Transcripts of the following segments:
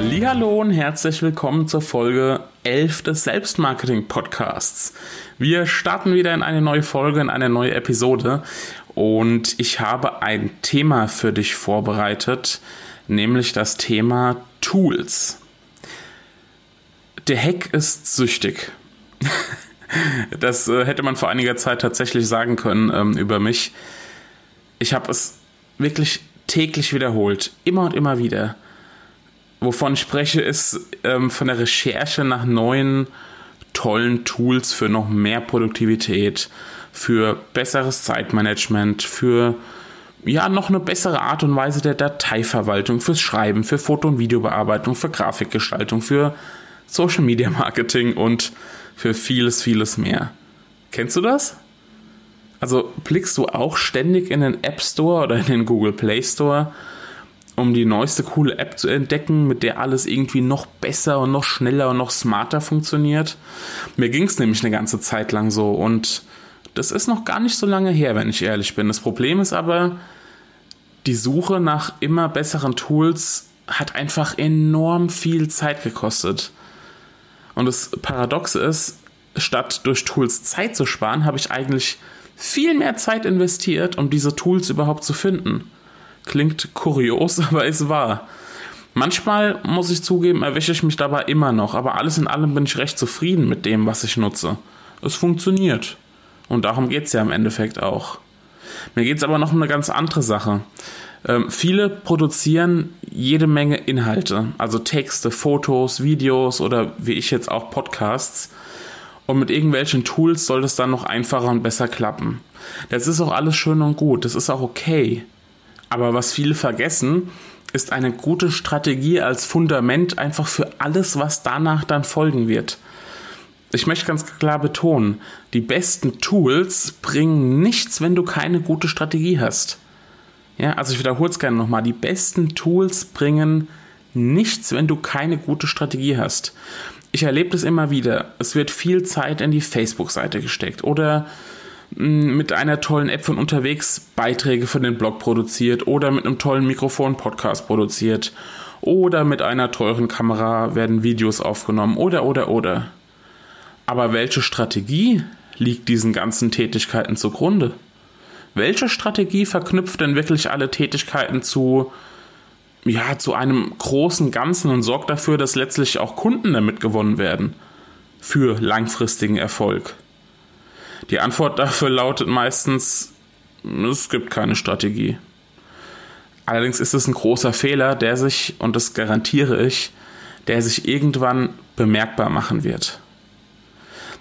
Hallo und herzlich willkommen zur Folge 11 des Selbstmarketing Podcasts. Wir starten wieder in eine neue Folge, in eine neue Episode und ich habe ein Thema für dich vorbereitet, nämlich das Thema Tools. Der Hack ist süchtig. Das äh, hätte man vor einiger Zeit tatsächlich sagen können ähm, über mich. Ich habe es wirklich täglich wiederholt, immer und immer wieder wovon ich spreche, ist ähm, von der Recherche nach neuen tollen Tools für noch mehr Produktivität, für besseres Zeitmanagement, für ja noch eine bessere Art und Weise der Dateiverwaltung, fürs Schreiben, für Foto- und Videobearbeitung, für Grafikgestaltung, für Social Media Marketing und für vieles, vieles mehr. Kennst du das? Also blickst du auch ständig in den App Store oder in den Google Play Store um die neueste coole App zu entdecken, mit der alles irgendwie noch besser und noch schneller und noch smarter funktioniert. Mir ging es nämlich eine ganze Zeit lang so und das ist noch gar nicht so lange her, wenn ich ehrlich bin. Das Problem ist aber, die Suche nach immer besseren Tools hat einfach enorm viel Zeit gekostet. Und das Paradoxe ist, statt durch Tools Zeit zu sparen, habe ich eigentlich viel mehr Zeit investiert, um diese Tools überhaupt zu finden. Klingt kurios, aber ist wahr. Manchmal, muss ich zugeben, erwische ich mich dabei immer noch, aber alles in allem bin ich recht zufrieden mit dem, was ich nutze. Es funktioniert. Und darum geht es ja im Endeffekt auch. Mir geht es aber noch um eine ganz andere Sache. Ähm, viele produzieren jede Menge Inhalte, also Texte, Fotos, Videos oder wie ich jetzt auch Podcasts. Und mit irgendwelchen Tools soll es dann noch einfacher und besser klappen. Das ist auch alles schön und gut, das ist auch okay. Aber was viele vergessen, ist eine gute Strategie als Fundament einfach für alles, was danach dann folgen wird. Ich möchte ganz klar betonen, die besten Tools bringen nichts, wenn du keine gute Strategie hast. Ja, also ich wiederhole es gerne nochmal, die besten Tools bringen nichts, wenn du keine gute Strategie hast. Ich erlebe das immer wieder. Es wird viel Zeit in die Facebook-Seite gesteckt oder mit einer tollen App von unterwegs Beiträge für den Blog produziert oder mit einem tollen Mikrofon Podcast produziert oder mit einer teuren Kamera werden Videos aufgenommen oder oder oder. Aber welche Strategie liegt diesen ganzen Tätigkeiten zugrunde? Welche Strategie verknüpft denn wirklich alle Tätigkeiten zu ja, zu einem großen Ganzen und sorgt dafür, dass letztlich auch Kunden damit gewonnen werden für langfristigen Erfolg? Die Antwort dafür lautet meistens, es gibt keine Strategie. Allerdings ist es ein großer Fehler, der sich, und das garantiere ich, der sich irgendwann bemerkbar machen wird.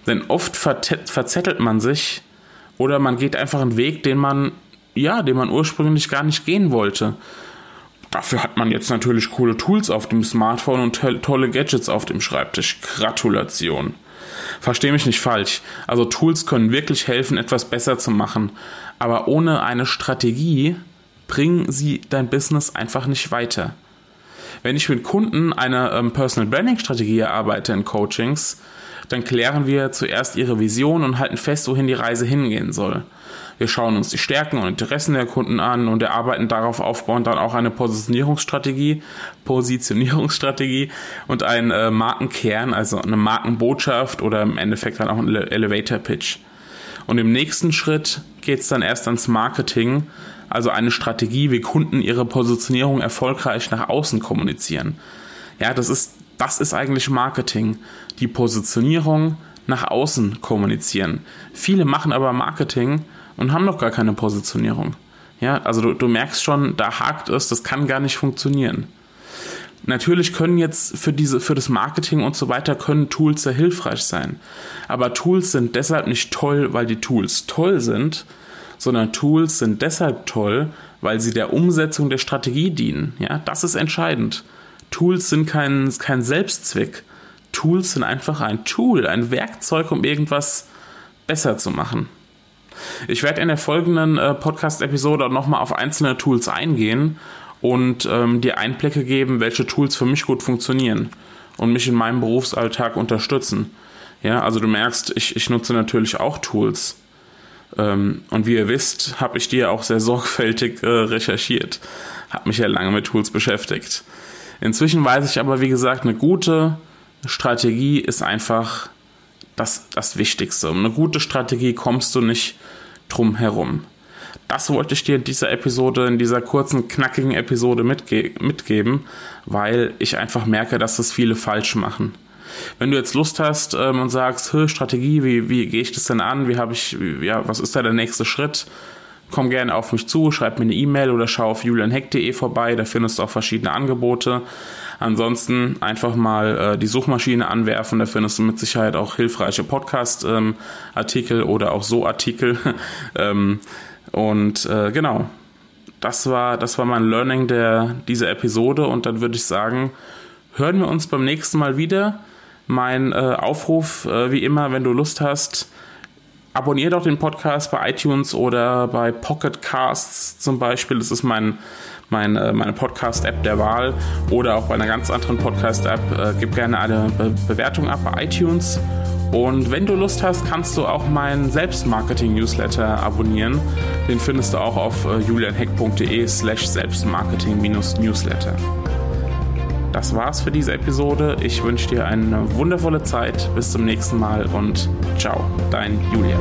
Denn oft verzettelt man sich oder man geht einfach einen Weg, den man, ja, den man ursprünglich gar nicht gehen wollte. Dafür hat man jetzt natürlich coole Tools auf dem Smartphone und tolle Gadgets auf dem Schreibtisch. Gratulation. Verstehe mich nicht falsch. Also Tools können wirklich helfen, etwas besser zu machen. Aber ohne eine Strategie bringen sie dein Business einfach nicht weiter. Wenn ich mit Kunden eine ähm, Personal Branding Strategie erarbeite in Coachings, dann klären wir zuerst ihre Vision und halten fest, wohin die Reise hingehen soll. Wir schauen uns die Stärken und Interessen der Kunden an und erarbeiten darauf aufbauend dann auch eine Positionierungsstrategie, Positionierungsstrategie und einen äh, Markenkern, also eine Markenbotschaft oder im Endeffekt dann auch ein Elevator Pitch. Und im nächsten Schritt geht es dann erst ans Marketing, also eine Strategie, wie Kunden ihre Positionierung erfolgreich nach außen kommunizieren. Ja, das ist, das ist eigentlich Marketing. Die Positionierung nach außen kommunizieren. Viele machen aber Marketing und haben noch gar keine Positionierung. Ja, also du, du merkst schon, da hakt es, das kann gar nicht funktionieren. Natürlich können jetzt für diese, für das Marketing und so weiter können Tools sehr hilfreich sein. Aber Tools sind deshalb nicht toll, weil die Tools toll sind, sondern Tools sind deshalb toll, weil sie der Umsetzung der Strategie dienen. Ja, das ist entscheidend. Tools sind kein, kein Selbstzweck. Tools sind einfach ein Tool, ein Werkzeug, um irgendwas besser zu machen. Ich werde in der folgenden äh, Podcast-Episode nochmal auf einzelne Tools eingehen und ähm, dir Einblicke geben, welche Tools für mich gut funktionieren und mich in meinem Berufsalltag unterstützen. Ja, also du merkst, ich, ich nutze natürlich auch Tools. Ähm, und wie ihr wisst, habe ich die ja auch sehr sorgfältig äh, recherchiert. Habe mich ja lange mit Tools beschäftigt. Inzwischen weiß ich aber, wie gesagt, eine gute Strategie ist einfach das, das Wichtigste. Um eine gute Strategie kommst du nicht drum herum. Das wollte ich dir in dieser Episode, in dieser kurzen, knackigen Episode mitge mitgeben, weil ich einfach merke, dass das viele falsch machen. Wenn du jetzt Lust hast ähm, und sagst, Strategie, wie, wie gehe ich das denn an? Wie habe ich, wie, ja, was ist da der nächste Schritt? Komm gerne auf mich zu, schreib mir eine E-Mail oder schau auf julianheck.de vorbei, da findest du auch verschiedene Angebote. Ansonsten einfach mal äh, die Suchmaschine anwerfen, da findest du mit Sicherheit auch hilfreiche Podcast-Artikel ähm, oder auch so Artikel. ähm, und äh, genau, das war, das war mein Learning der, dieser Episode und dann würde ich sagen, hören wir uns beim nächsten Mal wieder. Mein äh, Aufruf, äh, wie immer, wenn du Lust hast, abonniere doch den Podcast bei iTunes oder bei Pocket Casts zum Beispiel. Das ist mein, mein, äh, meine Podcast-App der Wahl. Oder auch bei einer ganz anderen Podcast-App. Äh, gib gerne eine Be Bewertung ab bei iTunes. Und wenn du Lust hast, kannst du auch meinen Selbstmarketing-Newsletter abonnieren. Den findest du auch auf äh, julianheck.de slash Selbstmarketing-Newsletter. Das war's für diese Episode. Ich wünsche dir eine wundervolle Zeit. Bis zum nächsten Mal und ciao, dein Julian.